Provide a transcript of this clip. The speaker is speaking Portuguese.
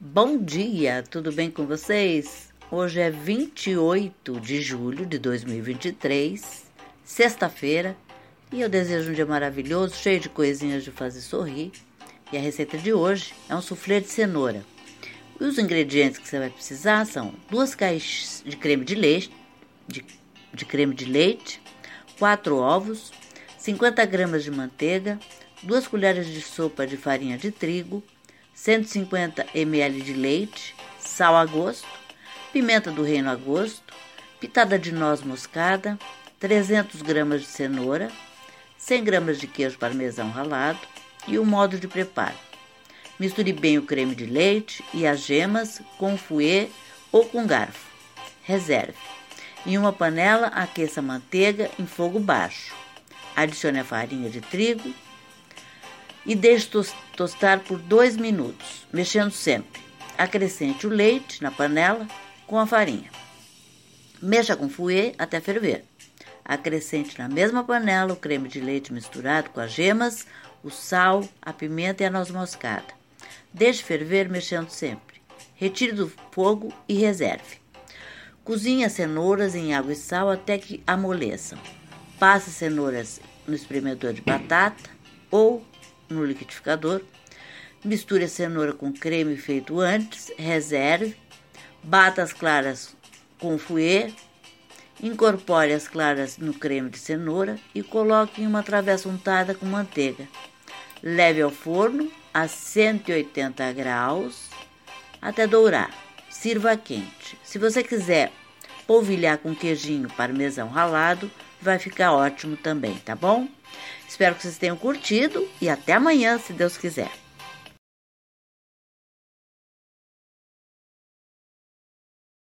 Bom dia, tudo bem com vocês? Hoje é 28 de julho de 2023, sexta-feira, e eu desejo um dia maravilhoso, cheio de coisinhas de fazer sorrir. E a receita de hoje é um soufflé de cenoura. Os ingredientes que você vai precisar são duas caixas de creme de leite, de, de creme de leite, quatro ovos, 50 gramas de manteiga, duas colheres de sopa de farinha de trigo, 150 ml de leite, sal a gosto, pimenta do reino a gosto, pitada de noz moscada, 300 gramas de cenoura, 100 gramas de queijo parmesão ralado e o modo de preparo. Misture bem o creme de leite e as gemas com fouet ou com garfo. Reserve. Em uma panela, aqueça a manteiga em fogo baixo. Adicione a farinha de trigo e deixe tostar por dois minutos, mexendo sempre. Acrescente o leite na panela com a farinha. Mexa com fouet até ferver. Acrescente na mesma panela o creme de leite misturado com as gemas, o sal, a pimenta e a noz moscada. Deixe ferver mexendo sempre. Retire do fogo e reserve. Cozinhe as cenouras em água e sal até que amoleçam. Passe as cenouras no espremedor de batata ou no liquidificador. Misture a cenoura com creme feito antes, reserve. Bata as claras com fouet. Incorpore as claras no creme de cenoura e coloque em uma travessa untada com manteiga. Leve ao forno a 180 graus até dourar. Sirva quente. Se você quiser polvilhar com queijinho parmesão ralado, vai ficar ótimo também, tá bom? Espero que vocês tenham curtido e até amanhã, se Deus quiser.